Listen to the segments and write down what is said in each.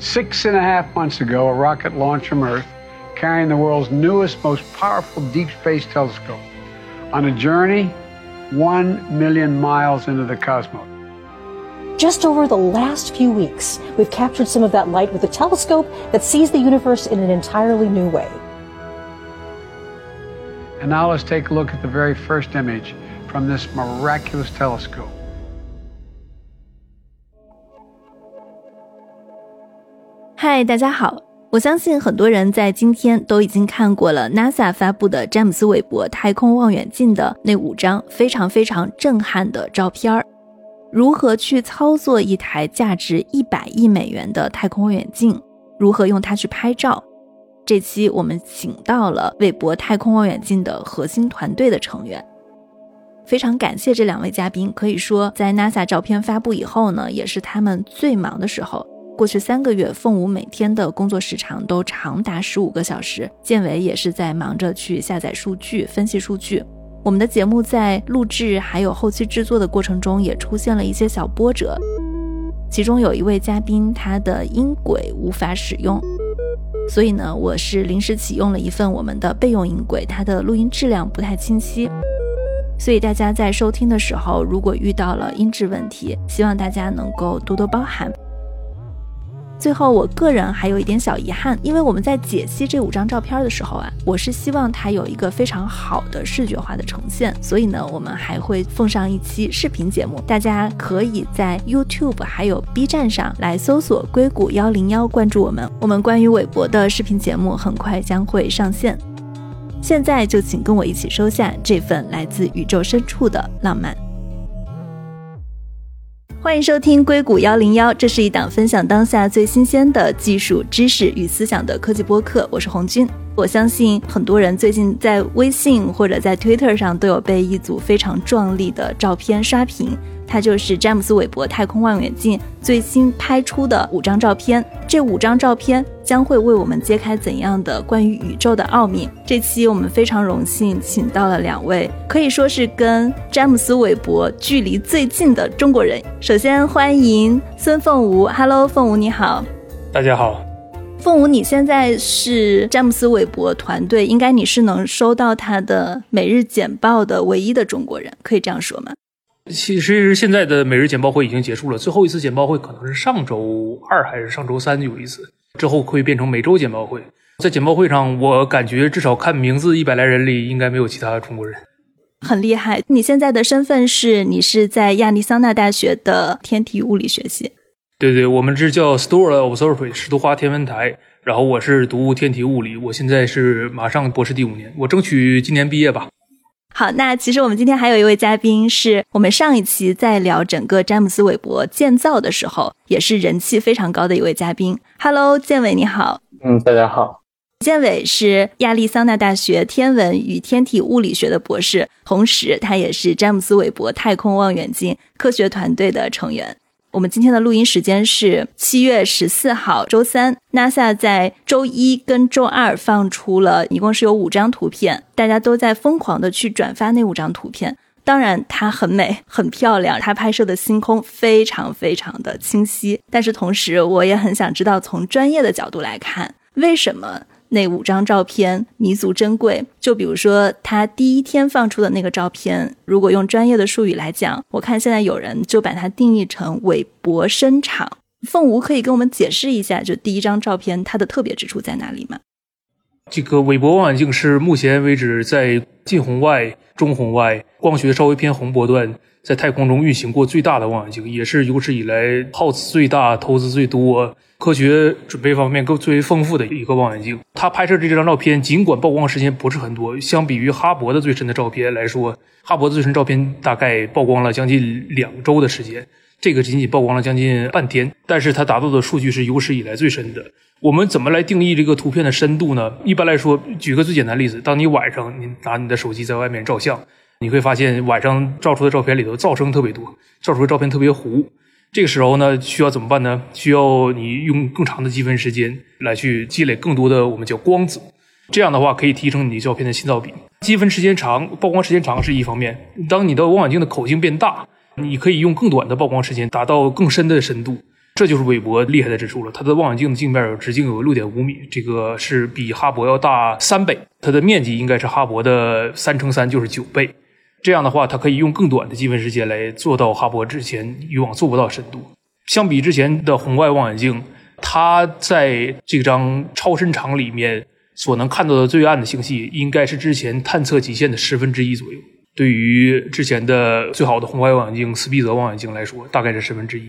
Six and a half months ago, a rocket launched from Earth carrying the world's newest, most powerful deep space telescope on a journey one million miles into the cosmos. Just over the last few weeks, we've captured some of that light with a telescope that sees the universe in an entirely new way. And now let's take a look at the very first image from this miraculous telescope. 嗨，大家好！我相信很多人在今天都已经看过了 NASA 发布的詹姆斯韦伯太空望远镜的那五张非常非常震撼的照片儿。如何去操作一台价值一百亿美元的太空望远镜？如何用它去拍照？这期我们请到了韦伯太空望远镜的核心团队的成员，非常感谢这两位嘉宾。可以说，在 NASA 照片发布以后呢，也是他们最忙的时候。过去三个月，凤舞每天的工作时长都长达十五个小时，建伟也是在忙着去下载数据、分析数据。我们的节目在录制还有后期制作的过程中，也出现了一些小波折。其中有一位嘉宾，他的音轨无法使用，所以呢，我是临时启用了一份我们的备用音轨，它的录音质量不太清晰，所以大家在收听的时候，如果遇到了音质问题，希望大家能够多多包涵。最后，我个人还有一点小遗憾，因为我们在解析这五张照片的时候啊，我是希望它有一个非常好的视觉化的呈现，所以呢，我们还会奉上一期视频节目，大家可以在 YouTube 还有 B 站上来搜索“硅谷幺零幺”，关注我们。我们关于韦伯的视频节目很快将会上线。现在就请跟我一起收下这份来自宇宙深处的浪漫。欢迎收听硅谷幺零幺，这是一档分享当下最新鲜的技术知识与思想的科技播客。我是红军。我相信很多人最近在微信或者在 Twitter 上都有被一组非常壮丽的照片刷屏。它就是詹姆斯韦伯太空望远镜最新拍出的五张照片。这五张照片将会为我们揭开怎样的关于宇宙的奥秘？这期我们非常荣幸请到了两位可以说是跟詹姆斯韦伯距离最近的中国人。首先欢迎孙凤梧，Hello，凤梧你好。大家好。凤舞，你现在是詹姆斯韦伯团队，应该你是能收到他的每日简报的唯一的中国人，可以这样说吗？其实现在的每日简报会已经结束了，最后一次简报会可能是上周二还是上周三有一次，之后会变成每周简报会。在简报会上，我感觉至少看名字一百来人里，应该没有其他中国人。很厉害！你现在的身份是你是在亚利桑那大学的天体物理学系。对对，我们这叫 Store Observatory 石都花天文台。然后我是读天体物理，我现在是马上博士第五年，我争取今年毕业吧。好，那其实我们今天还有一位嘉宾，是我们上一期在聊整个詹姆斯韦伯建造的时候，也是人气非常高的一位嘉宾。Hello，建伟你好。嗯，大家好。建伟是亚利桑那大学天文与天体物理学的博士，同时他也是詹姆斯韦伯太空望远镜科学团队的成员。我们今天的录音时间是七月十四号周三，NASA 在周一跟周二放出了一共是有五张图片，大家都在疯狂的去转发那五张图片。当然，它很美，很漂亮，它拍摄的星空非常非常的清晰。但是同时，我也很想知道，从专业的角度来看，为什么？那五张照片弥足珍贵，就比如说他第一天放出的那个照片，如果用专业的术语来讲，我看现在有人就把它定义成韦伯声场。凤梧可以跟我们解释一下，就第一张照片它的特别之处在哪里吗？这个韦伯望远镜是目前为止在近红外、中红外、光学稍微偏红波段在太空中运行过最大的望远镜，也是有史以来耗资最大、投资最多。科学准备方面更最为丰富的一个望远镜，它拍摄的这张照片，尽管曝光时间不是很多，相比于哈勃的最深的照片来说，哈勃的最深照片大概曝光了将近两周的时间，这个仅仅曝光了将近半天，但是它达到的数据是有史以来最深的。我们怎么来定义这个图片的深度呢？一般来说，举个最简单例子，当你晚上你拿你的手机在外面照相，你会发现晚上照出的照片里头噪声特别多，照出的照片特别糊。这个时候呢，需要怎么办呢？需要你用更长的积分时间来去积累更多的我们叫光子，这样的话可以提升你照片的信噪比。积分时间长，曝光时间长是一方面。当你的望远镜的口径变大，你可以用更短的曝光时间达到更深的深度。这就是韦伯厉害的之处了。它的望远镜的镜面直径有六点五米，这个是比哈勃要大三倍，它的面积应该是哈勃的三乘三，就是九倍。这样的话，它可以用更短的积分时间来做到哈勃之前以往做不到深度。相比之前的红外望远镜，它在这张超深场里面所能看到的最暗的星系，应该是之前探测极限的十分之一左右。对于之前的最好的红外望远镜斯必泽望远镜来说，大概是十分之一。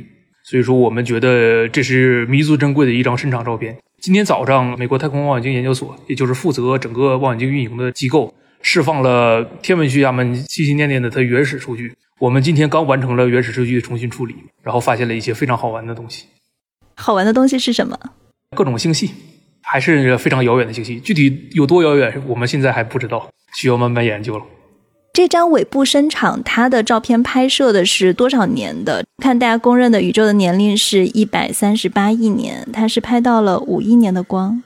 所以说，我们觉得这是弥足珍贵的一张深场照片。今天早上，美国太空望远镜研究所，也就是负责整个望远镜运营的机构。释放了天文学家们心心念念的它原始数据。我们今天刚完成了原始数据的重新处理，然后发现了一些非常好玩的东西。好玩的东西是什么？各种星系，还是非常遥远的星系。具体有多遥远，我们现在还不知道，需要慢慢研究了。这张尾部深场，它的照片拍摄的是多少年的？看大家公认的宇宙的年龄是一百三十八亿年，它是拍到了五亿年的光。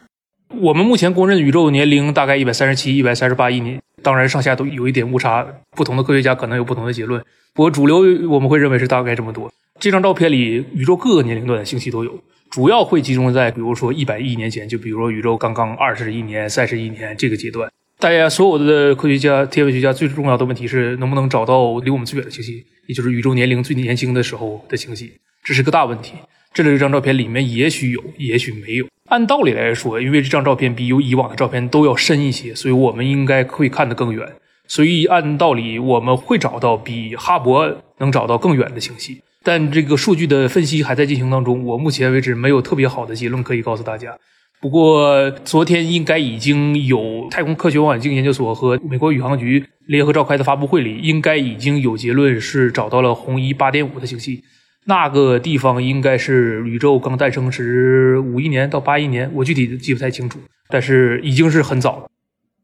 我们目前公认宇宙年龄大概一百三十七、一百三十八亿年。当然，上下都有一点误差，不同的科学家可能有不同的结论。不过主流我们会认为是大概这么多。这张照片里，宇宙各个年龄段的星系都有，主要会集中在比如说一百亿年前，就比如说宇宙刚刚二十亿年、三十亿年这个阶段。大家所有的科学家、天文学家最重要的问题是能不能找到离我们最远的星系，也就是宇宙年龄最年轻的时候的星系，这是个大问题。这里这张照片里面也许有，也许没有。按道理来说，因为这张照片比有以往的照片都要深一些，所以我们应该会看得更远。所以按道理我们会找到比哈勃能找到更远的星系。但这个数据的分析还在进行当中，我目前为止没有特别好的结论可以告诉大家。不过昨天应该已经有太空科学望远镜研究所和美国宇航局联合召开的发布会里，应该已经有结论是找到了红移八点五的星系。那个地方应该是宇宙刚诞生时五亿年到八亿年，我具体记不太清楚，但是已经是很早了。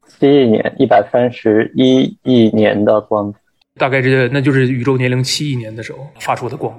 七亿年，一百三十一亿年的光，大概这那就是宇宙年龄七亿年的时候发出的光。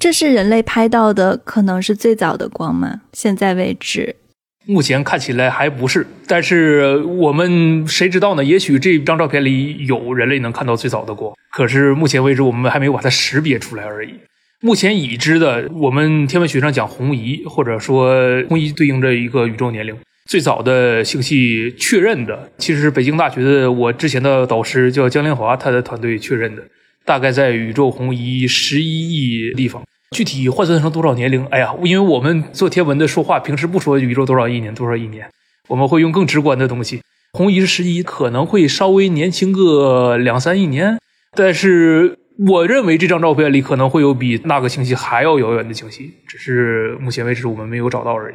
这是人类拍到的，可能是最早的光吗？现在为止，目前看起来还不是，但是我们谁知道呢？也许这张照片里有人类能看到最早的光，可是目前为止我们还没有把它识别出来而已。目前已知的，我们天文学上讲红移，或者说红移对应着一个宇宙年龄。最早的星系确认的，其实是北京大学的我之前的导师叫江连华，他的团队确认的，大概在宇宙红移十一亿立方。具体换算成多少年龄？哎呀，因为我们做天文的说话，平时不说宇宙多少亿年多少亿年，我们会用更直观的东西。红移是十一，可能会稍微年轻个两三亿年，但是。我认为这张照片里可能会有比那个星系还要遥远的星系，只是目前为止我们没有找到而已。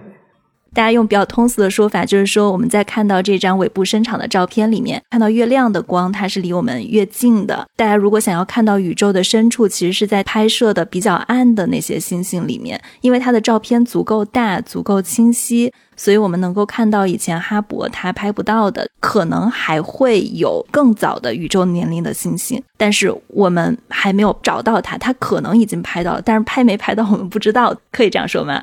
大家用比较通俗的说法，就是说我们在看到这张尾部伸长的照片里面，看到越亮的光，它是离我们越近的。大家如果想要看到宇宙的深处，其实是在拍摄的比较暗的那些星星里面，因为它的照片足够大、足够清晰，所以我们能够看到以前哈勃它拍不到的，可能还会有更早的宇宙年龄的星星，但是我们还没有找到它，它可能已经拍到了，但是拍没拍到我们不知道，可以这样说吗？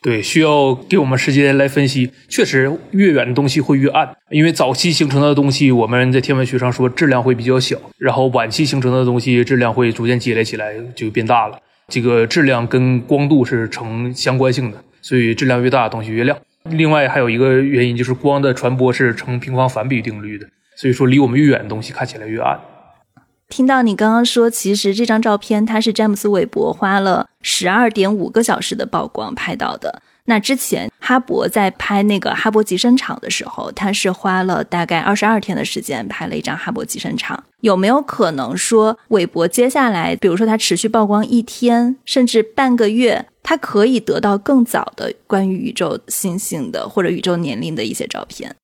对，需要给我们时间来分析。确实，越远的东西会越暗，因为早期形成的东西，我们在天文学上说质量会比较小；然后晚期形成的东西，质量会逐渐积累起来，就变大了。这个质量跟光度是成相关性的，所以质量越大，东西越亮。另外还有一个原因就是光的传播是成平方反比定律的，所以说离我们越远的东西看起来越暗。听到你刚刚说，其实这张照片它是詹姆斯韦伯花了十二点五个小时的曝光拍到的。那之前哈勃在拍那个哈勃极深场的时候，他是花了大概二十二天的时间拍了一张哈勃极深场。有没有可能说，韦伯接下来，比如说他持续曝光一天甚至半个月，他可以得到更早的关于宇宙星星的或者宇宙年龄的一些照片？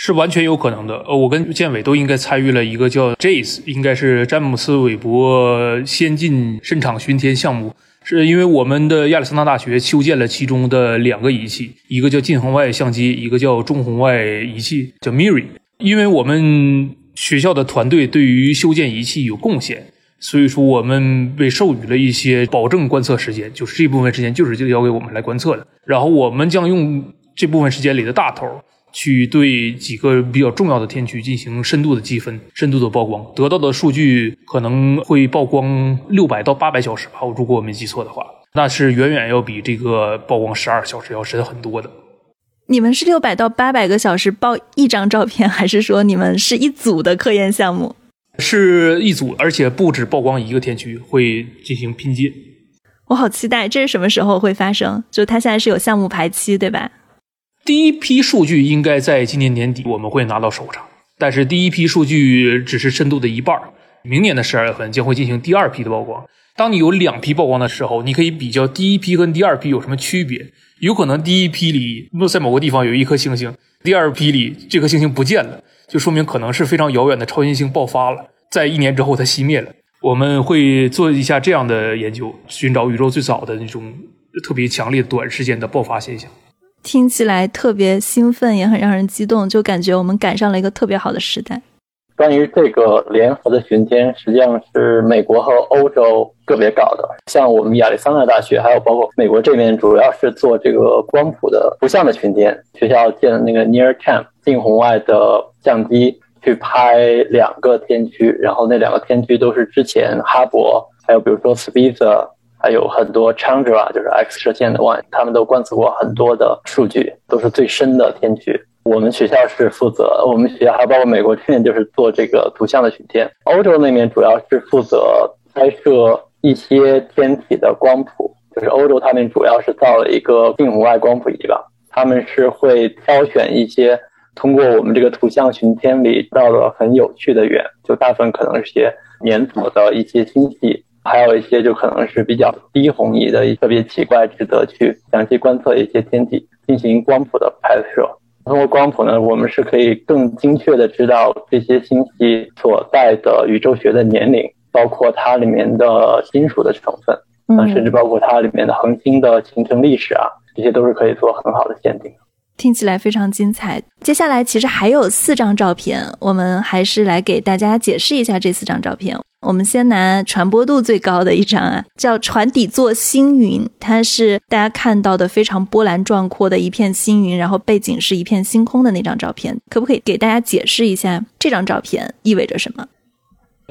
是完全有可能的。呃，我跟建伟都应该参与了一个叫 JACE，应该是詹姆斯韦伯先进深场巡天项目。是因为我们的亚利桑那大学修建了其中的两个仪器，一个叫近红外相机，一个叫中红外仪器，叫 MIRI。因为我们学校的团队对于修建仪器有贡献，所以说我们被授予了一些保证观测时间，就是这部分时间就是就交给我们来观测的。然后我们将用这部分时间里的大头。去对几个比较重要的天区进行深度的积分、深度的曝光，得到的数据可能会曝光六百到八百小时吧，如果我没记错的话。那是远远要比这个曝光十二小时要深很多的。你们是六百到八百个小时曝一张照片，还是说你们是一组的科研项目？是一组，而且不止曝光一个天区，会进行拼接。我好期待，这是什么时候会发生？就它现在是有项目排期，对吧？第一批数据应该在今年年底我们会拿到手上，但是第一批数据只是深度的一半明年的十二月份将会进行第二批的曝光。当你有两批曝光的时候，你可以比较第一批跟第二批有什么区别。有可能第一批里在某个地方有一颗星星，第二批里这颗星星不见了，就说明可能是非常遥远的超新星爆发了，在一年之后它熄灭了。我们会做一下这样的研究，寻找宇宙最早的那种特别强烈短时间的爆发现象。听起来特别兴奋，也很让人激动，就感觉我们赶上了一个特别好的时代。关于这个联合的巡天，实际上是美国和欧洲个别搞的。像我们亚利桑那大学，还有包括美国这边，主要是做这个光谱的图像的巡天。学校建了那个 Near Cam 近红外的相机，去拍两个天区，然后那两个天区都是之前哈勃，还有比如说 s p i e r 有很多 Chandra，就是 X 射线的望远他们都观测过很多的数据，都是最深的天区。我们学校是负责，我们学校还包括美国这边就是做这个图像的巡天，欧洲那边主要是负责拍摄一些天体的光谱，就是欧洲他们主要是造了一个近红外光谱仪吧，他们是会挑选一些通过我们这个图像巡天里到了很有趣的源，就大部分可能是些年组的一些星系，还有一些就可能是比较低红移的特别奇怪，值得去详细观测一些天体进行光谱的拍摄。通过光谱呢，我们是可以更精确的知道这些星系所在的宇宙学的年龄，包括它里面的金属的成分，嗯，甚至包括它里面的恒星的形成历史啊，这些都是可以做很好的鉴定。听起来非常精彩。接下来其实还有四张照片，我们还是来给大家解释一下这四张照片。我们先拿传播度最高的一张啊，叫船底座星云，它是大家看到的非常波澜壮阔的一片星云，然后背景是一片星空的那张照片。可不可以给大家解释一下这张照片意味着什么？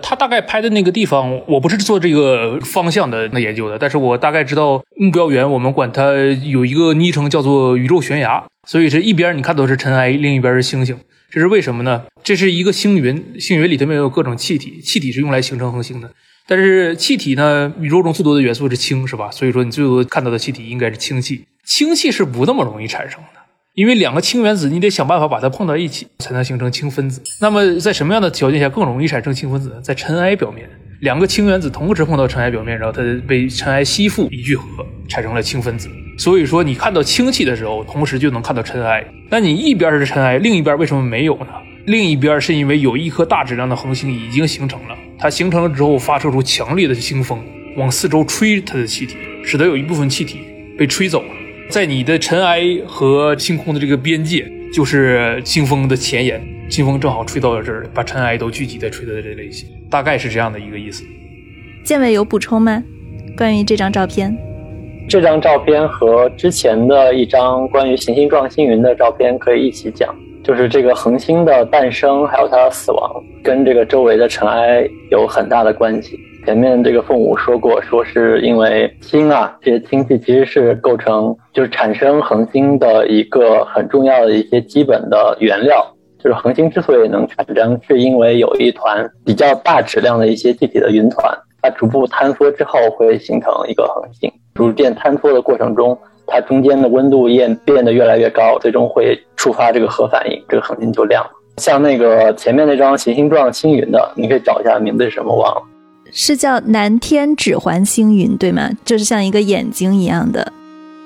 他大概拍的那个地方，我不是做这个方向的那研究的，但是我大概知道目标源，我们管它有一个昵称叫做宇宙悬崖，所以是一边你看到是尘埃，另一边是星星。这是为什么呢？这是一个星云，星云里头面有各种气体，气体是用来形成恒星的。但是气体呢，宇宙中最多的元素是氢，是吧？所以说你最多看到的气体应该是氢气。氢气是不那么容易产生的，因为两个氢原子你得想办法把它碰到一起，才能形成氢分子。那么在什么样的条件下更容易产生氢分子呢？在尘埃表面，两个氢原子同时碰到尘埃表面，然后它被尘埃吸附一聚合，产生了氢分子。所以说，你看到氢气的时候，同时就能看到尘埃。那你一边是尘埃，另一边为什么没有呢？另一边是因为有一颗大质量的恒星已经形成了，它形成了之后发射出强烈的星风，往四周吹它的气体，使得有一部分气体被吹走了。在你的尘埃和星空的这个边界，就是清风的前沿，清风正好吹到了这儿，把尘埃都聚集在吹到这类型，大概是这样的一个意思。建伟有补充吗？关于这张照片？这张照片和之前的一张关于行星状星云的照片可以一起讲，就是这个恒星的诞生还有它的死亡，跟这个周围的尘埃有很大的关系。前面这个凤舞说过，说是因为氢啊这些氢气其实是构成就是产生恒星的一个很重要的一些基本的原料。就是恒星之所以能产生，是因为有一团比较大质量的一些气体的云团，它逐步坍缩之后会形成一个恒星。逐渐坍缩的过程中，它中间的温度变变得越来越高，最终会触发这个核反应，这个恒星就亮了。像那个前面那张行星状星云的，你可以找一下名字是什么，忘了，是叫南天指环星云，对吗？就是像一个眼睛一样的。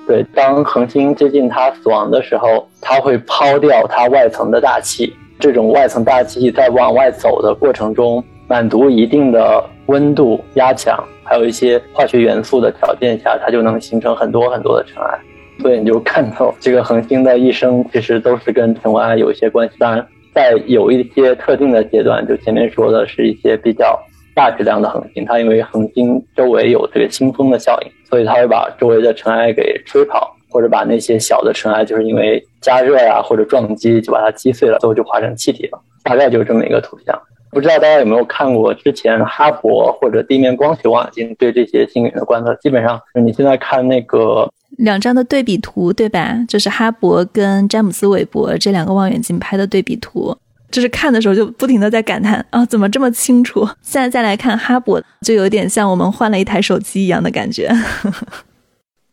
对，当恒星接近它死亡的时候，它会抛掉它外层的大气，这种外层大气在往外走的过程中，满足一定的温度压强。还有一些化学元素的条件下，它就能形成很多很多的尘埃，所以你就看到这个恒星的一生其实都是跟尘埃有一些关系。当然，在有一些特定的阶段，就前面说的是一些比较大质量的恒星，它因为恒星周围有这个星风的效应，所以它会把周围的尘埃给吹跑，或者把那些小的尘埃就是因为加热呀或者撞击就把它击碎了，最后就化成气体了。大概就是这么一个图像。不知道大家有没有看过之前哈勃或者地面光学望远镜对这些星云的观测？基本上你现在看那个两张的对比图，对吧？就是哈勃跟詹姆斯韦伯这两个望远镜拍的对比图，就是看的时候就不停的在感叹啊，怎么这么清楚？现在再来看哈勃，就有点像我们换了一台手机一样的感觉。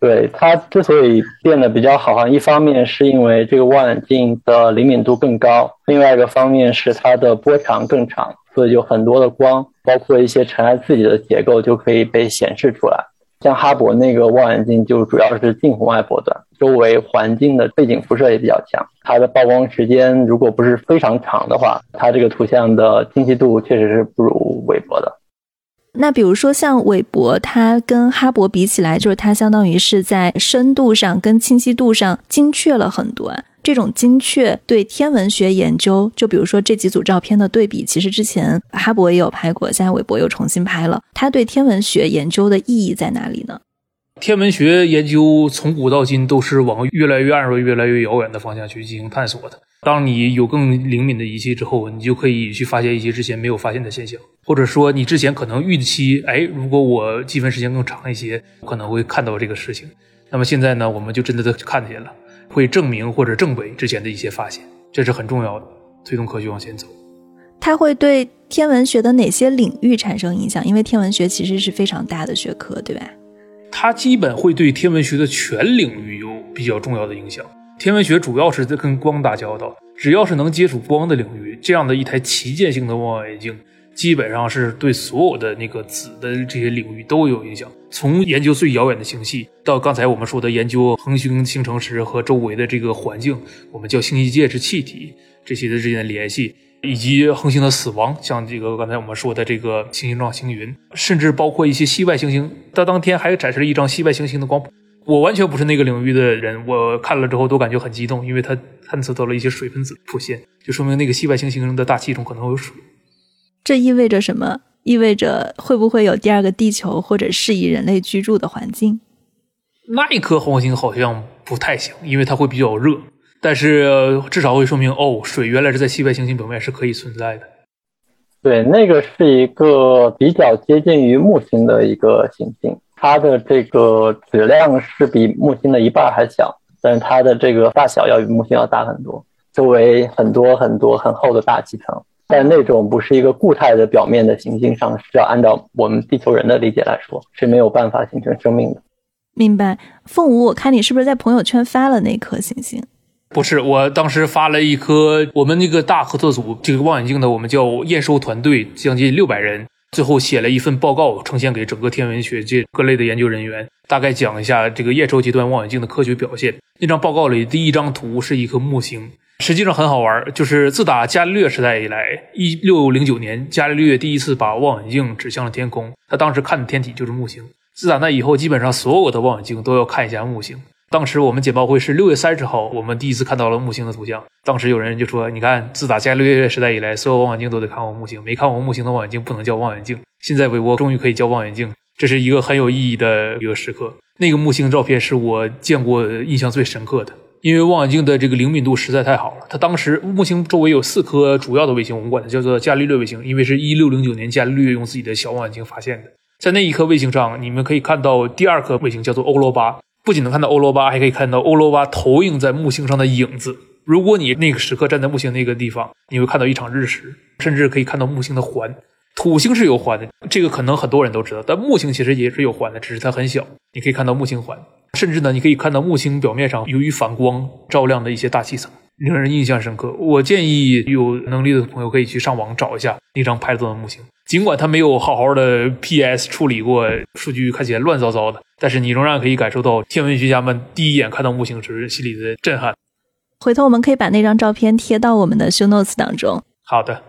对它之所以变得比较好，一方面是因为这个望远镜的灵敏度更高，另外一个方面是它的波长更长，所以有很多的光，包括一些尘埃自己的结构就可以被显示出来。像哈勃那个望远镜就主要是近红外波段，周围环境的背景辐射也比较强，它的曝光时间如果不是非常长的话，它这个图像的清晰度确实是不如韦伯的。那比如说像韦伯，它跟哈勃比起来，就是它相当于是在深度上跟清晰度上精确了很多。这种精确对天文学研究，就比如说这几组照片的对比，其实之前哈勃也有拍过，现在韦伯又重新拍了。它对天文学研究的意义在哪里呢？天文学研究从古到今都是往越来越暗弱、越来越遥远的方向去进行探索的。当你有更灵敏的仪器之后，你就可以去发现一些之前没有发现的现象，或者说你之前可能预期，哎，如果我积分时间更长一些，可能会看到这个事情。那么现在呢，我们就真的都看见了，会证明或者证伪之前的一些发现，这是很重要的，推动科学往前走。它会对天文学的哪些领域产生影响？因为天文学其实是非常大的学科，对吧？它基本会对天文学的全领域有比较重要的影响。天文学主要是在跟光打交道，只要是能接触光的领域，这样的一台旗舰性的望远镜，基本上是对所有的那个子的这些领域都有影响。从研究最遥远的星系，到刚才我们说的研究恒星形成时和周围的这个环境，我们叫星系介质气体这些的之间的联系，以及恒星的死亡，像这个刚才我们说的这个行星状星云，甚至包括一些系外行星。它当天还展示了一张系外行星的光谱。我完全不是那个领域的人，我看了之后都感觉很激动，因为它探测到了一些水分子出现，就说明那个系外行星的大气中可能有水。这意味着什么？意味着会不会有第二个地球或者适宜人类居住的环境？那一颗恒星好像不太行，因为它会比较热，但是至少会说明哦，水原来是在系外行星表面是可以存在的。对，那个是一个比较接近于木星的一个行星。它的这个质量是比木星的一半还小，但是它的这个大小要比木星要大很多，周围很多很多很厚的大气层，但那种不是一个固态的表面的行星上，是要按照我们地球人的理解来说是没有办法形成生命的。明白，凤舞，我看你是不是在朋友圈发了那颗行星？不是，我当时发了一颗我们那个大合作组这个望远镜的，我们叫验收团队，将近六百人。最后写了一份报告，呈现给整个天文学界各类的研究人员，大概讲一下这个验收阶段望远镜的科学表现。那张报告里第一张图是一颗木星，实际上很好玩，就是自打伽利略时代以来，一六零九年伽利略第一次把望远镜指向了天空，他当时看的天体就是木星。自打那以后，基本上所有的望远镜都要看一下木星。当时我们简报会是六月三十号，我们第一次看到了木星的图像。当时有人就说：“你看，自打伽利略时代以来，所有望远镜都得看过木星，没看过木星的望远镜不能叫望远镜。现在韦伯终于可以叫望远镜，这是一个很有意义的一个时刻。那个木星照片是我见过印象最深刻的，因为望远镜的这个灵敏度实在太好了。它当时木星周围有四颗主要的卫星，我们管它叫做伽利略卫星，因为是一六零九年伽利略用自己的小望远镜发现的。在那一颗卫星上，你们可以看到第二颗卫星叫做欧罗巴。”不仅能看到欧罗巴，还可以看到欧罗巴投影在木星上的影子。如果你那个时刻站在木星那个地方，你会看到一场日食，甚至可以看到木星的环。土星是有环的，这个可能很多人都知道，但木星其实也是有环的，只是它很小。你可以看到木星环，甚至呢，你可以看到木星表面上由于反光照亮的一些大气层，令人印象深刻。我建议有能力的朋友可以去上网找一下那张拍到的木星。尽管它没有好好的 PS 处理过，数据看起来乱糟糟的，但是你仍然可以感受到天文学家们第一眼看到木星时心里的震撼。回头我们可以把那张照片贴到我们的 show notes 当中。好的。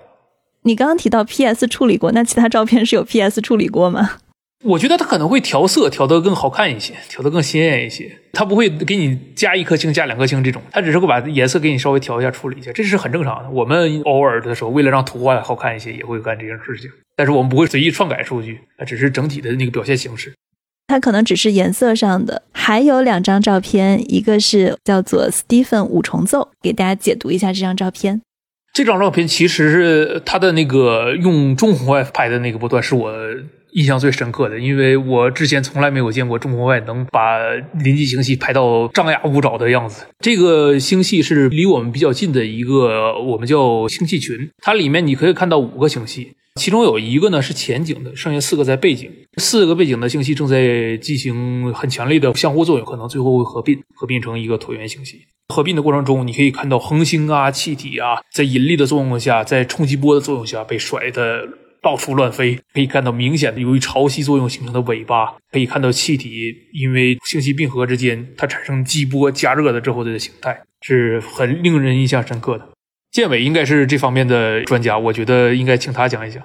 你刚刚提到 PS 处理过，那其他照片是有 PS 处理过吗？我觉得它可能会调色，调得更好看一些，调得更鲜艳一些。它不会给你加一颗星、加两颗星这种，它只是会把颜色给你稍微调一下、处理一下，这是很正常的。我们偶尔的时候，为了让图画好看一些，也会干这件事情。但是我们不会随意篡改数据，它只是整体的那个表现形式。它可能只是颜色上的。还有两张照片，一个是叫做 Stephen 五重奏，给大家解读一下这张照片。这张照片其实是它的那个用中红外拍的那个波段，是我印象最深刻的，因为我之前从来没有见过中红外能把临近星系拍到张牙舞爪的样子。这个星系是离我们比较近的一个，我们叫星系群，它里面你可以看到五个星系。其中有一个呢是前景的，剩下四个在背景。四个背景的星系正在进行很强烈的相互作用，可能最后会合并，合并成一个椭圆星系。合并的过程中，你可以看到恒星啊、气体啊，在引力的作用下，在冲击波的作用下被甩的到处乱飞。可以看到明显的由于潮汐作用形成的尾巴，可以看到气体因为星系并合之间它产生激波加热的之后的形态，是很令人印象深刻的。建伟应该是这方面的专家，我觉得应该请他讲一讲。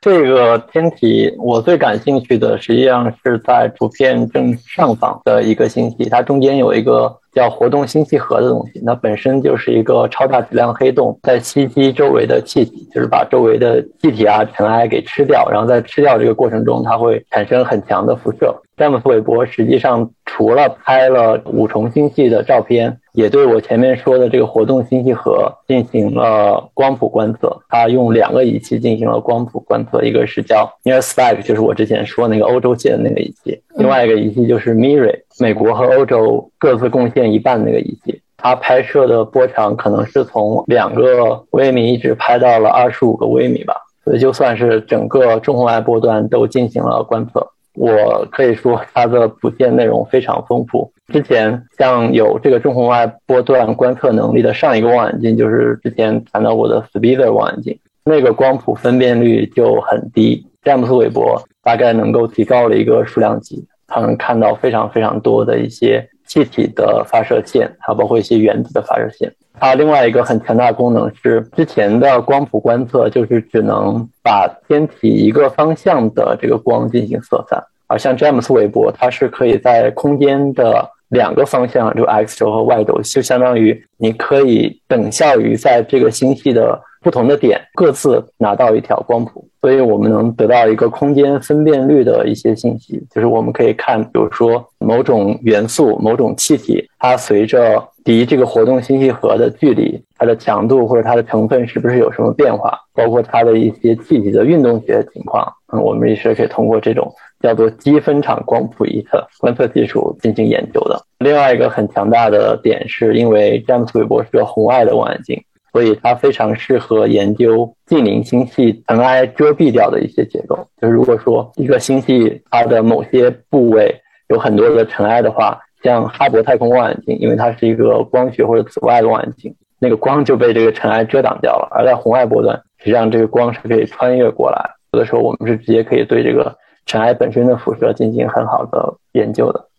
这个天体我最感兴趣的，实际上是在图片正上方的一个星系，它中间有一个叫活动星系核的东西，那本身就是一个超大质量黑洞，在吸积周围的气体，就是把周围的气体啊、尘埃给吃掉，然后在吃掉这个过程中，它会产生很强的辐射。詹姆斯·韦伯实际上除了拍了五重星系的照片，也对我前面说的这个活动星系核进行了光谱观测。他用两个仪器进行了光谱观测，一个是叫 Near Spike，就是我之前说那个欧洲界的那个仪器；另外一个仪器就是 MIRI，美国和欧洲各自贡献一半那个仪器。它拍摄的波长可能是从两个微米一直拍到了二十五个微米吧，所以就算是整个中红外波段都进行了观测。我可以说它的谱线内容非常丰富。之前像有这个中红外波段观测能力的上一个望远镜，就是之前谈到过的 Speeder 望远镜，那个光谱分辨率就很低。詹姆斯韦伯大概能够提高了一个数量级，他能看到非常非常多的一些气体的发射线，还包括一些原子的发射线。它另外一个很强大的功能是，之前的光谱观测就是只能把天体一个方向的这个光进行色散，而像詹姆斯韦伯，它是可以在空间的两个方向，就 X 轴和 Y 轴，就相当于你可以等效于在这个星系的不同的点各自拿到一条光谱，所以我们能得到一个空间分辨率的一些信息，就是我们可以看，比如说某种元素、某种气体，它随着离这个活动星系核的距离，它的强度或者它的成分是不是有什么变化？包括它的一些气体的运动学情况，嗯，我们也是可以通过这种叫做积分场光谱仪的观测技术进行研究的。另外一个很强大的点是，因为詹姆斯韦伯是个红外的望远镜，所以它非常适合研究近邻星系尘埃遮蔽掉的一些结构。就是如果说一个星系它的某些部位有很多的尘埃的话，像哈勃太空望远镜，因为它是一个光学或者紫外望远镜，那个光就被这个尘埃遮挡掉了。而在红外波段，实际上这个光是可以穿越过来，有的时候我们是直接可以对这个尘埃本身的辐射进行很好的研究的。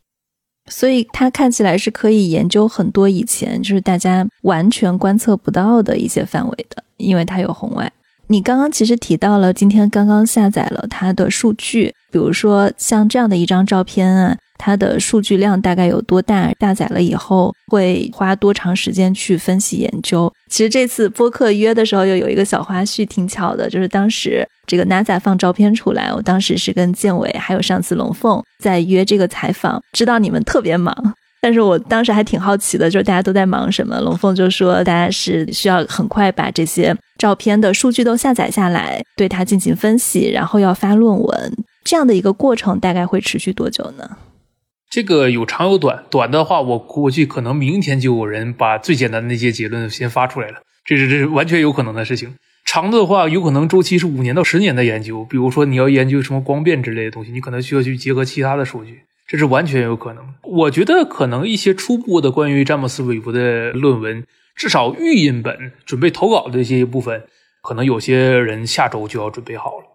所以它看起来是可以研究很多以前就是大家完全观测不到的一些范围的，因为它有红外。你刚刚其实提到了今天刚刚下载了它的数据，比如说像这样的一张照片啊。它的数据量大概有多大？下载了以后会花多长时间去分析研究？其实这次播客约的时候又有一个小花絮，挺巧的，就是当时这个 NASA 放照片出来，我当时是跟建伟还有上次龙凤在约这个采访，知道你们特别忙，但是我当时还挺好奇的，就是大家都在忙什么？龙凤就说大家是需要很快把这些照片的数据都下载下来，对它进行分析，然后要发论文，这样的一个过程大概会持续多久呢？这个有长有短，短的话我估计可能明天就有人把最简单的那些结论先发出来了，这是这是完全有可能的事情。长的话有可能周期是五年到十年的研究，比如说你要研究什么光变之类的东西，你可能需要去结合其他的数据，这是完全有可能。我觉得可能一些初步的关于詹姆斯韦伯的论文，至少预印本准备投稿的这些部分，可能有些人下周就要准备好了。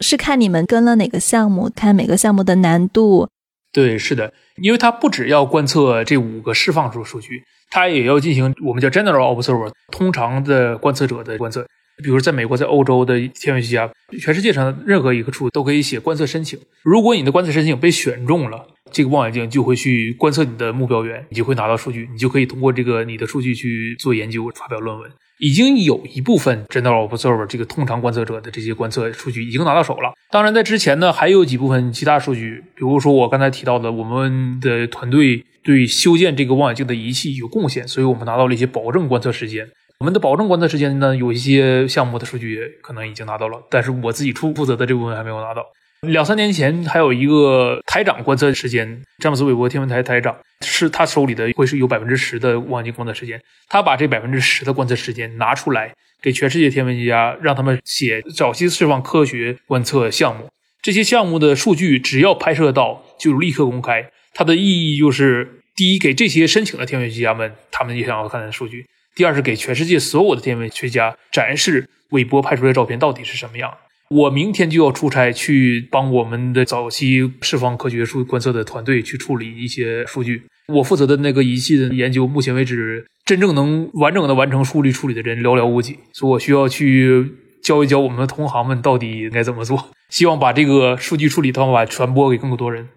是看你们跟了哪个项目，看每个项目的难度。对，是的，因为它不只要观测这五个释放出数据，它也要进行我们叫 general observer 通常的观测者的观测。比如在美国，在欧洲的天文学家，全世界上任何一个处都可以写观测申请。如果你的观测申请被选中了，这个望远镜就会去观测你的目标源，你就会拿到数据，你就可以通过这个你的数据去做研究、发表论文。已经有一部分 general observer 这个通常观测者的这些观测数据已经拿到手了。当然，在之前呢，还有几部分其他数据，比如说我刚才提到的，我们的团队对修建这个望远镜的仪器有贡献，所以我们拿到了一些保证观测时间。我们的保证观测时间呢，有一些项目的数据可能已经拿到了，但是我自己出负责的这部分还没有拿到。两三年前还有一个台长观测时间，詹姆斯韦伯天文台台长是他手里的会是有百分之十的望远镜观测时间，他把这百分之十的观测时间拿出来给全世界天文学家，让他们写早期释放科学观测项目。这些项目的数据只要拍摄到就立刻公开，它的意义就是第一，给这些申请的天文学家们他们也想要看的数据；第二是给全世界所有的天文学家展示韦伯拍出来的照片到底是什么样。我明天就要出差去帮我们的早期释放科学数观测的团队去处理一些数据。我负责的那个仪器的研究，目前为止真正能完整的完成数据处理的人寥寥无几，所以我需要去教一教我们的同行们到底应该怎么做。希望把这个数据处理方法传播给更多人。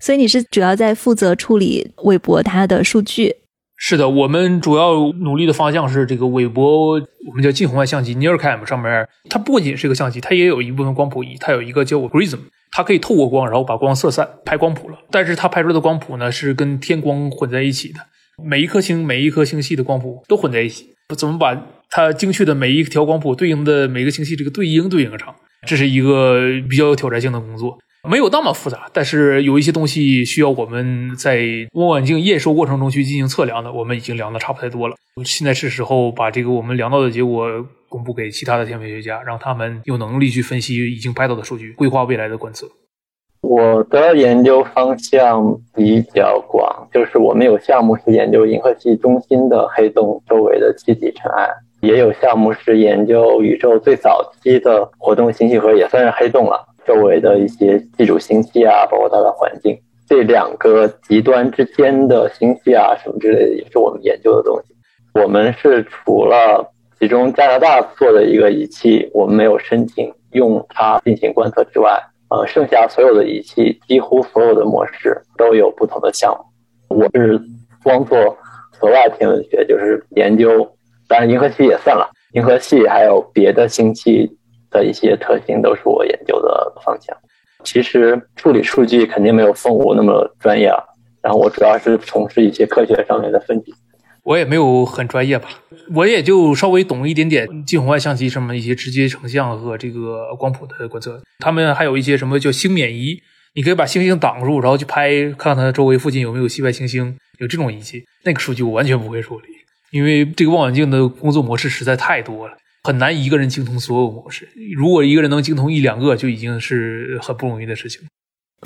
所以你是主要在负责处理韦伯它的数据。是的，我们主要努力的方向是这个韦伯，我们叫近红外相机 Nearcam 上面，它不仅是一个相机，它也有一部分光谱仪，它有一个叫 Prism，它可以透过光，然后把光色散，拍光谱了。但是它拍出来的光谱呢，是跟天光混在一起的，每一颗星、每一颗星系的光谱都混在一起。怎么把它精确的每一条光谱对应的每个星系这个对应对应上？这是一个比较有挑战性的工作。没有那么复杂，但是有一些东西需要我们在望远镜验收过程中去进行测量的，我们已经量的差不太多了。现在是时候把这个我们量到的结果公布给其他的天文学家，让他们有能力去分析已经拍到的数据，规划未来的观测。我的研究方向比较广，就是我们有项目是研究银河系中心的黑洞周围的气体尘埃，也有项目是研究宇宙最早期的活动星系核，也算是黑洞了。周围的一些寄主星系啊，包括它的环境，这两个极端之间的星系啊，什么之类的，也是我们研究的东西。我们是除了其中加拿大做的一个仪器，我们没有申请用它进行观测之外，呃，剩下所有的仪器，几乎所有的模式都有不同的项目。我是光做额外天文学，就是研究，当然银河系也算了，银河系还有别的星系。的一些特性都是我研究的方向。其实处理数据肯定没有凤舞那么专业啊。然后我主要是从事一些科学上面的分析。我也没有很专业吧，我也就稍微懂一点点近红外相机上面一些直接成像和这个光谱的观测。他们还有一些什么叫星冕仪，你可以把星星挡住，然后去拍，看看它周围附近有没有系外行星，有这种仪器。那个数据我完全不会处理，因为这个望远镜的工作模式实在太多了。很难一个人精通所有模式。如果一个人能精通一两个，就已经是很不容易的事情。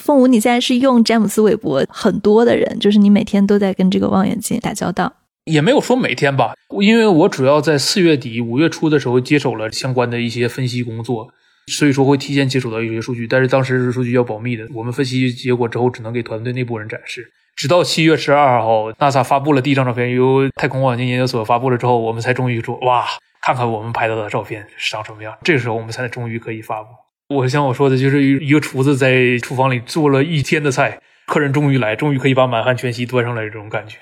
凤舞，你现在是用詹姆斯韦伯很多的人，就是你每天都在跟这个望远镜打交道。也没有说每天吧，因为我主要在四月底五月初的时候接手了相关的一些分析工作，所以说会提前接触到一些数据。但是当时数据要保密的，我们分析结果之后只能给团队内部人展示。直到七月十二号，NASA 发布了第一张照片，由太空望远镜研究所发布了之后，我们才终于说哇。看看我们拍到的照片是长什么样，这个时候我们才终于可以发布。我像我说的，就是一个厨子在厨房里做了一天的菜，客人终于来，终于可以把满汉全席端上来这种感觉。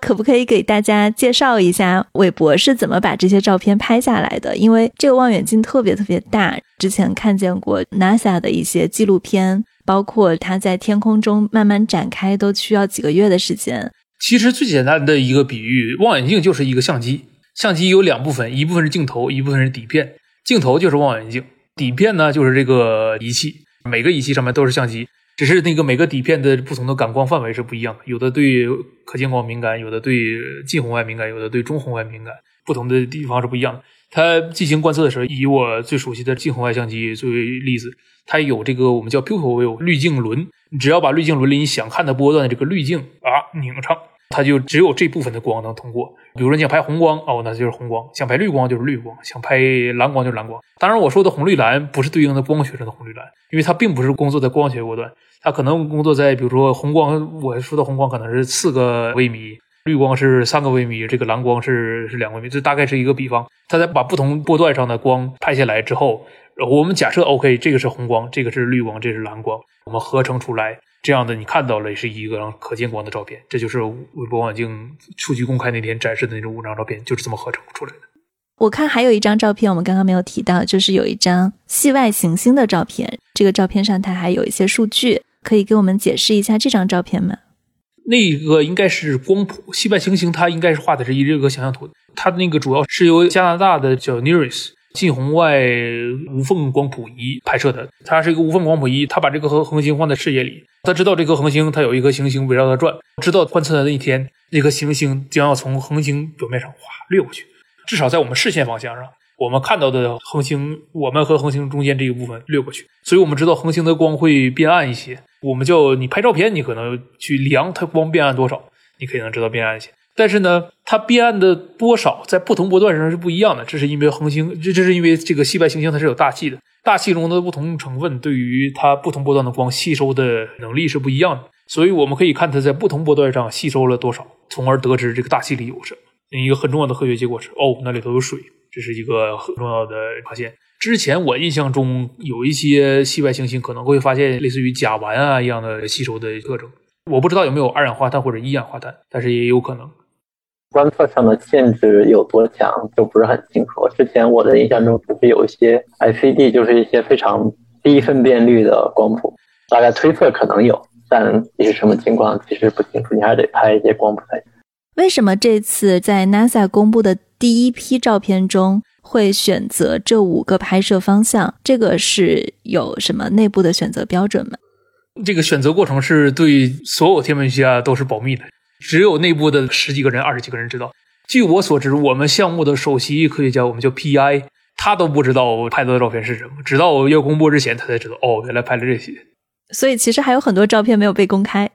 可不可以给大家介绍一下韦伯是怎么把这些照片拍下来的？因为这个望远镜特别特别大，之前看见过 NASA 的一些纪录片，包括它在天空中慢慢展开都需要几个月的时间。其实最简单的一个比喻，望远镜就是一个相机。相机有两部分，一部分是镜头，一部分是底片。镜头就是望远镜，底片呢就是这个仪器。每个仪器上面都是相机，只是那个每个底片的不同的感光范围是不一样的，有的对可见光敏感，有的对近红外敏感，有的对中红外敏感，不同的地方是不一样的。它进行观测的时候，以我最熟悉的近红外相机作为例子，它有这个我们叫 pupil wheel 滤镜轮，只要把滤镜轮里你想看的波段的这个滤镜啊拧上。它就只有这部分的光能通过。比如说你想拍红光哦，那就是红光；想拍绿光就是绿光；想拍蓝光就是蓝光。当然，我说的红绿蓝不是对应的光学上的红绿蓝，因为它并不是工作在光学波段，它可能工作在比如说红光。我说的红光可能是四个微米，绿光是三个微米，这个蓝光是是两微米。这大概是一个比方。它在把不同波段上的光拍下来之后，我们假设 OK，这个是红光，这个是绿光，这是蓝光，我们合成出来。这样的你看到了是一个可见光的照片，这就是韦伯望远镜数据公开那天展示的那种五张照片，就是这么合成出来的。我看还有一张照片，我们刚刚没有提到，就是有一张系外行星的照片。这个照片上它还有一些数据，可以给我们解释一下这张照片吗？那个应该是光谱，系外行星它应该是画的是一这个想象图，它那个主要是由加拿大的叫 NIRIS 近红外无缝光谱仪拍摄的，它是一个无缝光谱仪，它把这个恒恒星放在视野里，它知道这颗恒星它有一颗行星围绕它转，知道观测的那一天那颗行星将要从恒星表面上哗掠过去，至少在我们视线方向上。我们看到的恒星，我们和恒星中间这一部分掠过去，所以我们知道恒星的光会变暗一些。我们叫你拍照片，你可能去量它光变暗多少，你可以能知道变暗一些。但是呢，它变暗的多少在不同波段上是不一样的，这是因为恒星，这这是因为这个系外行星它是有大气的，大气中的不同成分对于它不同波段的光吸收的能力是不一样的。所以我们可以看它在不同波段上吸收了多少，从而得知这个大气里有什么。一个很重要的科学结果是，哦，那里头有水。这是一个很重要的发现。之前我印象中有一些系外行星可能会发现类似于甲烷啊一样的吸收的特征，我不知道有没有二氧化碳或者一氧化碳，但是也有可能。观测上的限制有多强就不是很清楚。之前我的印象中只是有一些 ICD，就是一些非常低分辨率的光谱，大概推测可能有，但你是什么情况其实不清楚，你还得拍一些光谱才行。为什么这次在 NASA 公布的第一批照片中会选择这五个拍摄方向？这个是有什么内部的选择标准吗？这个选择过程是对所有天文学家都是保密的，只有内部的十几个人、二十几个人知道。据我所知，我们项目的首席科学家，我们叫 PI，他都不知道拍到的照片是什么，直到要公布之前，他才知道哦，原来拍了这些。所以其实还有很多照片没有被公开。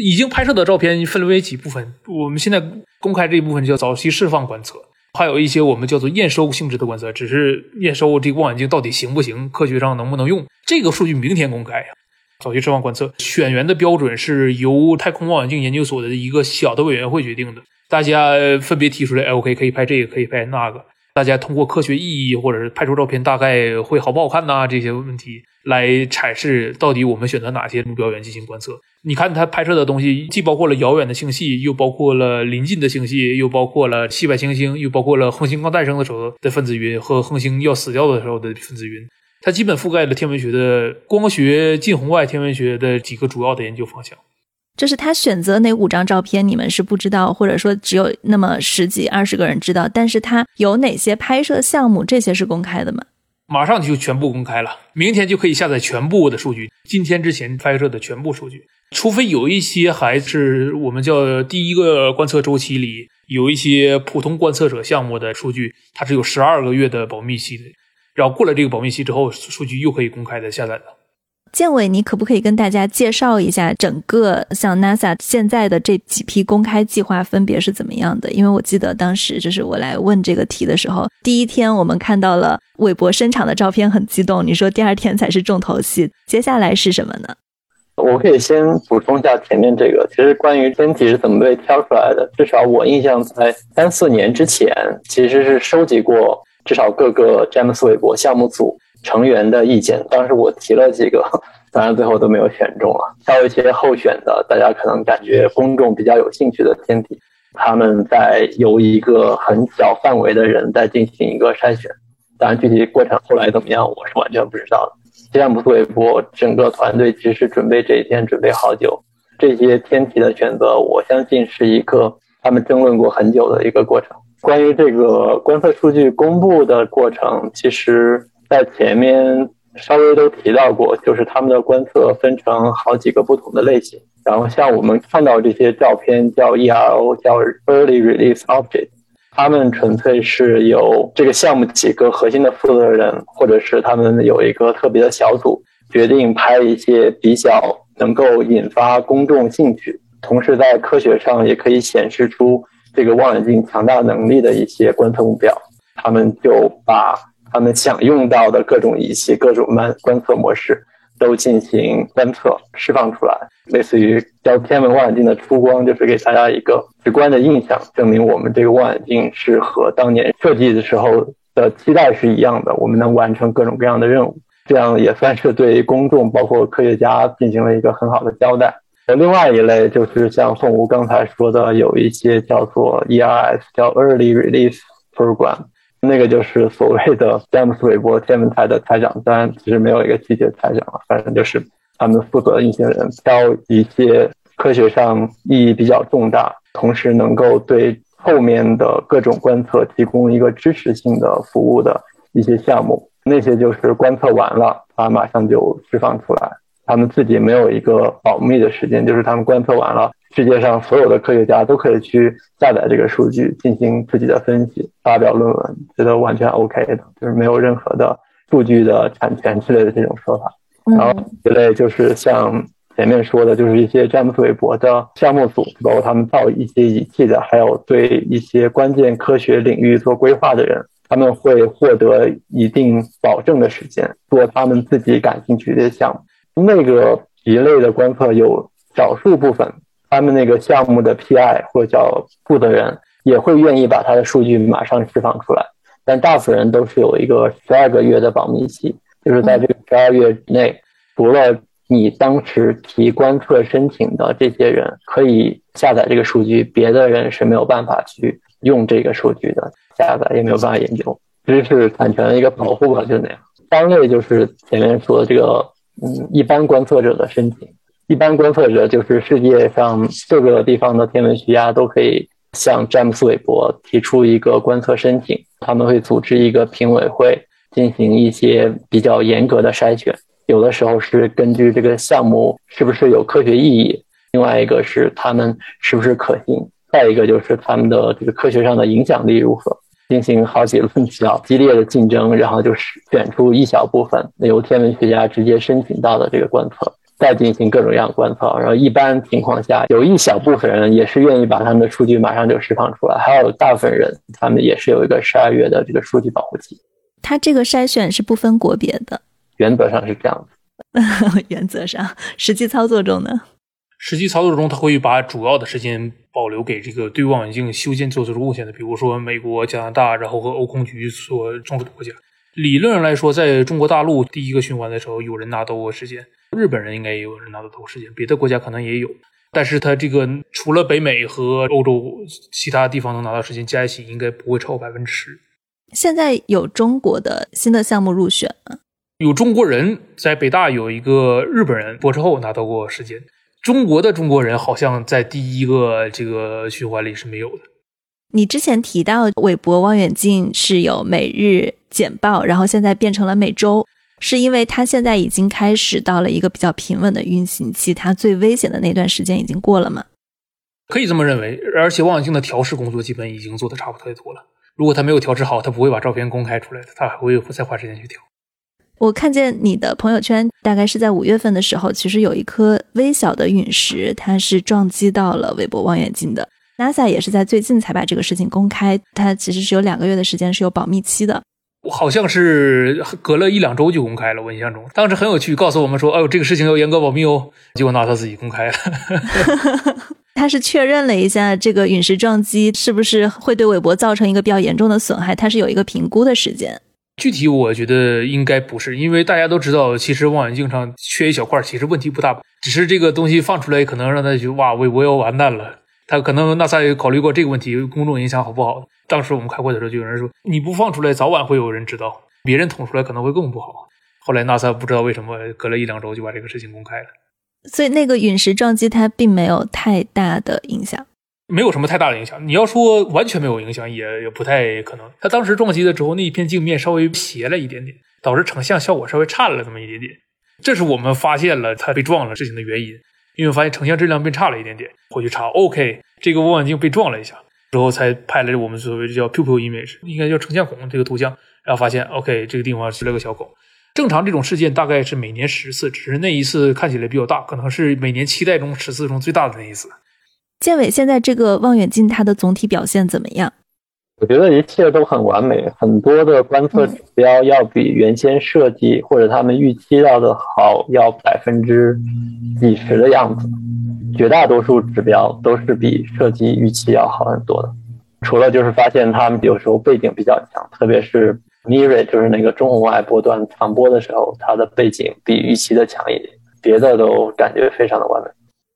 已经拍摄的照片分为几部分，我们现在公开这一部分叫早期释放观测，还有一些我们叫做验收性质的观测，只是验收这个望远镜到底行不行，科学上能不能用，这个数据明天公开。早期释放观测选员的标准是由太空望远镜研究所的一个小的委员会决定的，大家分别提出来，哎，OK，可以拍这个，可以拍那个。大家通过科学意义，或者是拍出照片大概会好不好看呐这些问题来阐释，到底我们选择哪些目标源进行观测。你看它拍摄的东西，既包括了遥远的星系，又包括了临近的星系，又包括了系外行星，又包括了恒星刚诞生的时候的分子云和恒星要死掉的时候的分子云。它基本覆盖了天文学的光学近红外天文学的几个主要的研究方向。就是他选择哪五张照片，你们是不知道，或者说只有那么十几、二十个人知道。但是他有哪些拍摄项目，这些是公开的吗？马上就全部公开了，明天就可以下载全部的数据。今天之前拍摄的全部数据，除非有一些还是我们叫第一个观测周期里有一些普通观测者项目的数据，它是有十二个月的保密期的。然后过了这个保密期之后，数据又可以公开的下载了。建伟，你可不可以跟大家介绍一下整个像 NASA 现在的这几批公开计划分别是怎么样的？因为我记得当时就是我来问这个题的时候，第一天我们看到了韦伯伸长的照片，很激动。你说第二天才是重头戏，接下来是什么呢？我可以先补充一下前面这个，其实关于天体是怎么被挑出来的，至少我印象在三四年之前，其实是收集过至少各个詹姆斯韦伯项目组。成员的意见，当时我提了几个，当然最后都没有选中啊。挑一些候选的，大家可能感觉公众比较有兴趣的天体，他们在由一个很小范围的人在进行一个筛选。当然，具体过程后来怎么样，我是完全不知道的。詹姆斯韦伯整个团队其实准备这一天准备好久，这些天体的选择，我相信是一个他们争论过很久的一个过程。关于这个观测数据公布的过程，其实。在前面稍微都提到过，就是他们的观测分成好几个不同的类型。然后像我们看到这些照片叫 ERO，叫 Early Release Object，他们纯粹是由这个项目几个核心的负责人，或者是他们有一个特别的小组，决定拍一些比较能够引发公众兴趣，同时在科学上也可以显示出这个望远镜强大能力的一些观测目标。他们就把他们想用到的各种仪器、各种观观测模式都进行观测释放出来，类似于叫天文望远镜的出光，就是给大家一个直观的印象，证明我们这个望远镜是和当年设计的时候的期待是一样的，我们能完成各种各样的任务，这样也算是对公众包括科学家进行了一个很好的交代。另外一类就是像宋吴刚才说的，有一些叫做 ERS，叫 Early Release Program。那个就是所谓的詹姆斯韦伯天文台的台长，当然其实没有一个具体的台长了，反正就是他们负责一些人挑一些科学上意义比较重大，同时能够对后面的各种观测提供一个支持性的服务的一些项目。那些就是观测完了，它马上就释放出来。他们自己没有一个保密的时间，就是他们观测完了，世界上所有的科学家都可以去下载这个数据，进行自己的分析，发表论文，觉得完全 OK 的，就是没有任何的数据的产权之类的这种说法。然后一类就是像前面说的，就是一些詹姆斯韦伯的项目组，包括他们造一些仪器的，还有对一些关键科学领域做规划的人。他们会获得一定保证的时间，做他们自己感兴趣的项目。那个一类的观测有少数部分，他们那个项目的 PI 或者叫负责人也会愿意把他的数据马上释放出来，但大部分人都是有一个十二个月的保密期，就是在这个十二月内，除了你当时提观测申请的这些人可以下载这个数据，别的人是没有办法去用这个数据的。下载也没有办法研究，知识产权的一个保护吧，就是那样。三类就是前面说的这个，嗯，一般观测者的申请。一般观测者就是世界上各个地方的天文学家都可以向詹姆斯韦伯提出一个观测申请，他们会组织一个评委会进行一些比较严格的筛选。有的时候是根据这个项目是不是有科学意义，另外一个是他们是不是可行。再一个就是他们的这个科学上的影响力如何，进行好几轮比较激烈的竞争，然后就是选出一小部分由天文学家直接申请到的这个观测，再进行各种各样的观测。然后一般情况下，有一小部分人也是愿意把他们的数据马上就释放出来，还有大部分人他们也是有一个十二月的这个数据保护期。他这个筛选是不分国别的，原则上是这样子。原则上，实际操作中呢？实际操作中，他会把主要的时间。保留给这个对望远镜修建做出贡献的，比如说美国、加拿大，然后和欧空局所重视的国家。理论上来说，在中国大陆第一个循环的时候，有人拿到过时间，日本人应该也有人拿到过时间，别的国家可能也有。但是它这个除了北美和欧洲，其他地方能拿到时间加一起，应该不会超过百分之十。现在有中国的新的项目入选吗？有中国人在北大有一个日本人博士后拿到过时间。中国的中国人好像在第一个这个循环里是没有的。你之前提到韦伯望远镜是有每日简报，然后现在变成了每周，是因为它现在已经开始到了一个比较平稳的运行期，它最危险的那段时间已经过了吗？可以这么认为，而且望远镜的调试工作基本已经做的差不太多了。如果它没有调试好，它不会把照片公开出来的，它还会再花时间去调。我看见你的朋友圈，大概是在五月份的时候，其实有一颗微小的陨石，它是撞击到了韦伯望远镜的。NASA 也是在最近才把这个事情公开，它其实是有两个月的时间是有保密期的。好像是隔了一两周就公开了，我印象中当时很有趣，告诉我们说：“哎呦，这个事情要严格保密哦。”结果 NASA 自己公开了。他是确认了一下这个陨石撞击是不是会对韦伯造成一个比较严重的损害，它是有一个评估的时间。具体我觉得应该不是，因为大家都知道，其实望远镜上缺一小块，其实问题不大，只是这个东西放出来，可能让他觉得哇，我我要完蛋了。他可能 NASA 也考虑过这个问题，公众影响好不好？当时我们开会的时候，就有人说，你不放出来，早晚会有人知道，别人捅出来可能会更不好。后来 NASA 不知道为什么隔了一两周就把这个事情公开了。所以那个陨石撞击它并没有太大的影响。没有什么太大的影响。你要说完全没有影响，也也不太可能。它当时撞击的时候，那一片镜面稍微斜了一点点，导致成像效果稍微差了这么一点点。这是我们发现了它被撞了事情的原因，因为发现成像质量变差了一点点。回去查，OK，这个望远镜被撞了一下，之后才拍了我们所谓的叫 pupil image，应该叫成像孔这个图像，然后发现 OK，这个地方是了个小孔。正常这种事件大概是每年十次，只是那一次看起来比较大，可能是每年期待中十次中最大的那一次。建伟，现在这个望远镜它的总体表现怎么样？我觉得一切都很完美，很多的观测指标要比原先设计或者他们预期到的好，要百分之几十的样子。绝大多数指标都是比设计预期要好很多的。除了就是发现他们有时候背景比较强，特别是 Miri，就是那个中红外波段长波的时候，它的背景比预期的强一点，别的都感觉非常的完美。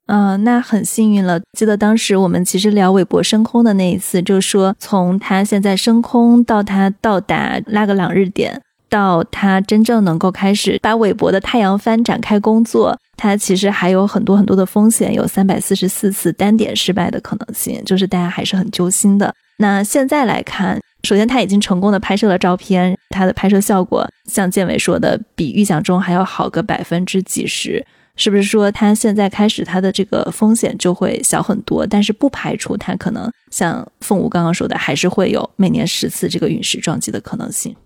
嗯，那很幸运了。记得当时我们其实聊韦伯升空的那一次，就是说从它现在升空到它到达拉格朗日点，到他真正能够开始把韦伯的太阳帆展开工作，他其实还有很多很多的风险，有三百四十四次单点失败的可能性，就是大家还是很揪心的。那现在来看，首先他已经成功的拍摄了照片，他的拍摄效果像建伟说的，比预想中还要好个百分之几十，是不是说他现在开始他的这个风险就会小很多？但是不排除他可能像凤舞刚刚说的，还是会有每年十次这个陨石撞击的可能性。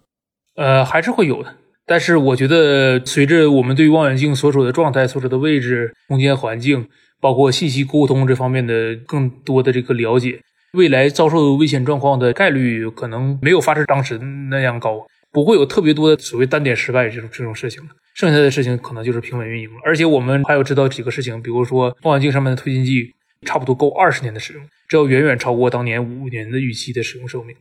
呃，还是会有的。但是我觉得，随着我们对望远镜所处的状态、所处的位置、空间环境，包括信息沟通这方面的更多的这个了解，未来遭受危险状况的概率可能没有发生当时那样高，不会有特别多的所谓单点失败这种这种事情了。剩下的事情可能就是平稳运营了。而且我们还要知道几个事情，比如说望远镜上面的推进剂差不多够二十年的使用，这要远远超过当年五年的预期的使用寿命。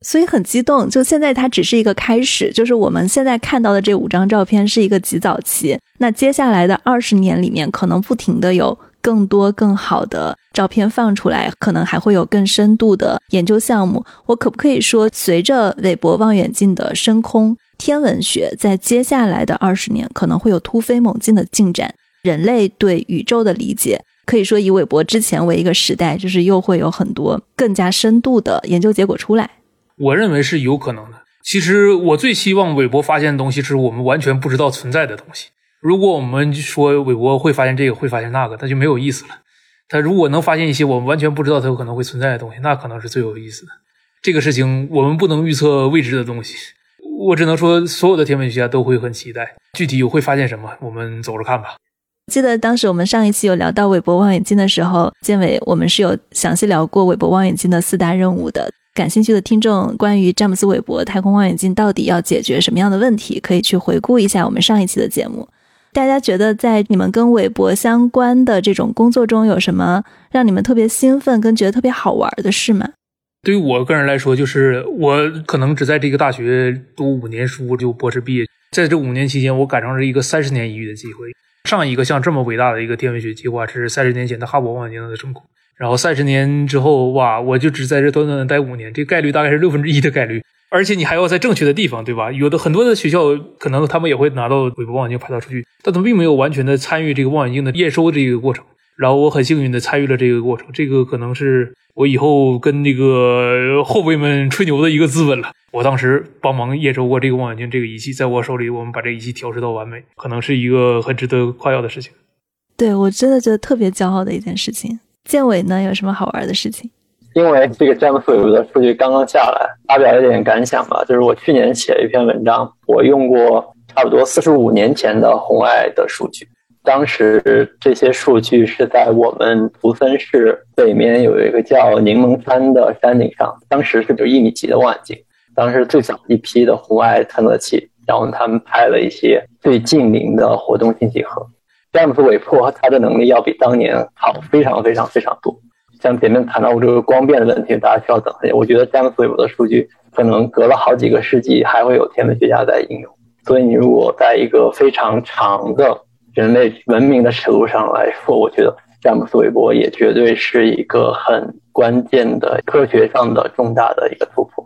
所以很激动，就现在它只是一个开始，就是我们现在看到的这五张照片是一个极早期。那接下来的二十年里面，可能不停的有更多更好的照片放出来，可能还会有更深度的研究项目。我可不可以说，随着韦伯望远镜的升空，天文学在接下来的二十年可能会有突飞猛进的进展？人类对宇宙的理解，可以说以韦伯之前为一个时代，就是又会有很多更加深度的研究结果出来。我认为是有可能的。其实我最希望韦伯发现的东西是我们完全不知道存在的东西。如果我们说韦伯会发现这个，会发现那个，那就没有意思了。他如果能发现一些我们完全不知道他有可能会存在的东西，那可能是最有意思的。这个事情我们不能预测未知的东西，我只能说所有的天文学家都会很期待。具体会发现什么，我们走着看吧。记得当时我们上一期有聊到韦伯望远镜的时候，建伟我们是有详细聊过韦伯望远镜的四大任务的。感兴趣的听众，关于詹姆斯韦伯太空望远镜到底要解决什么样的问题，可以去回顾一下我们上一期的节目。大家觉得在你们跟韦伯相关的这种工作中，有什么让你们特别兴奋跟觉得特别好玩的事吗？对于我个人来说，就是我可能只在这个大学读五年书就博士毕业，在这五年期间，我赶上了一个三十年一遇的机会。上一个像这么伟大的一个天文学计划，是三十年前的哈勃望远镜的成功。然后三十年之后，哇，我就只在这短短的待五年，这概率大概是六分之一的概率，而且你还要在正确的地方，对吧？有的很多的学校可能他们也会拿到韦伯望远镜拍到数据，但他们并没有完全的参与这个望远镜的验收这个过程。然后我很幸运的参与了这个过程，这个可能是我以后跟那个后辈们吹牛的一个资本了。我当时帮忙验收过这个望远镜这个仪器，在我手里，我们把这仪器调试到完美，可能是一个很值得夸耀的事情。对我真的觉得特别骄傲的一件事情。建伟呢，有什么好玩的事情？因为这个詹姆斯韦伯的数据刚刚下来，发表一点感想吧。就是我去年写了一篇文章，我用过差不多四十五年前的红外的数据。当时这些数据是在我们图森市北面有一个叫柠檬山的山顶上，当时是有一米级的望远镜，当时最早一批的红外探测器，然后他们拍了一些最近邻的活动信息核。詹姆斯韦伯他的能力要比当年好非常非常非常多。像前面谈到过这个光变的问题，大家需要等一下。我觉得詹姆斯韦伯的数据可能隔了好几个世纪还会有天文学家在应用。所以你如果在一个非常长的人类文明的尺度上来说，我觉得詹姆斯韦伯也绝对是一个很关键的科学上的重大的一个突破。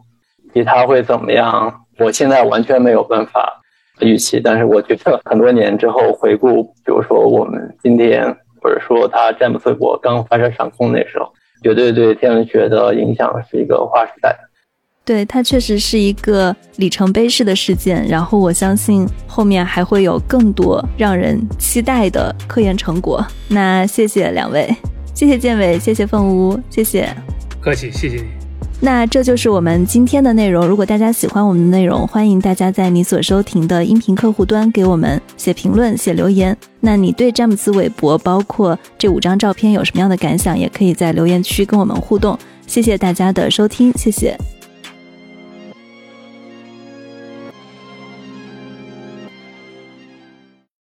其他会怎么样？我现在完全没有办法。预期，但是我觉得很多年之后回顾，比如说我们今天，或者说他詹姆斯韦伯刚发射上空那时候，绝对对天文学的影响是一个划时代。对，它确实是一个里程碑式的事件。然后我相信后面还会有更多让人期待的科研成果。那谢谢两位，谢谢建伟，谢谢凤屋，谢谢。客气，谢谢你。那这就是我们今天的内容。如果大家喜欢我们的内容，欢迎大家在你所收听的音频客户端给我们写评论、写留言。那你对詹姆斯·韦伯，包括这五张照片有什么样的感想，也可以在留言区跟我们互动。谢谢大家的收听，谢谢。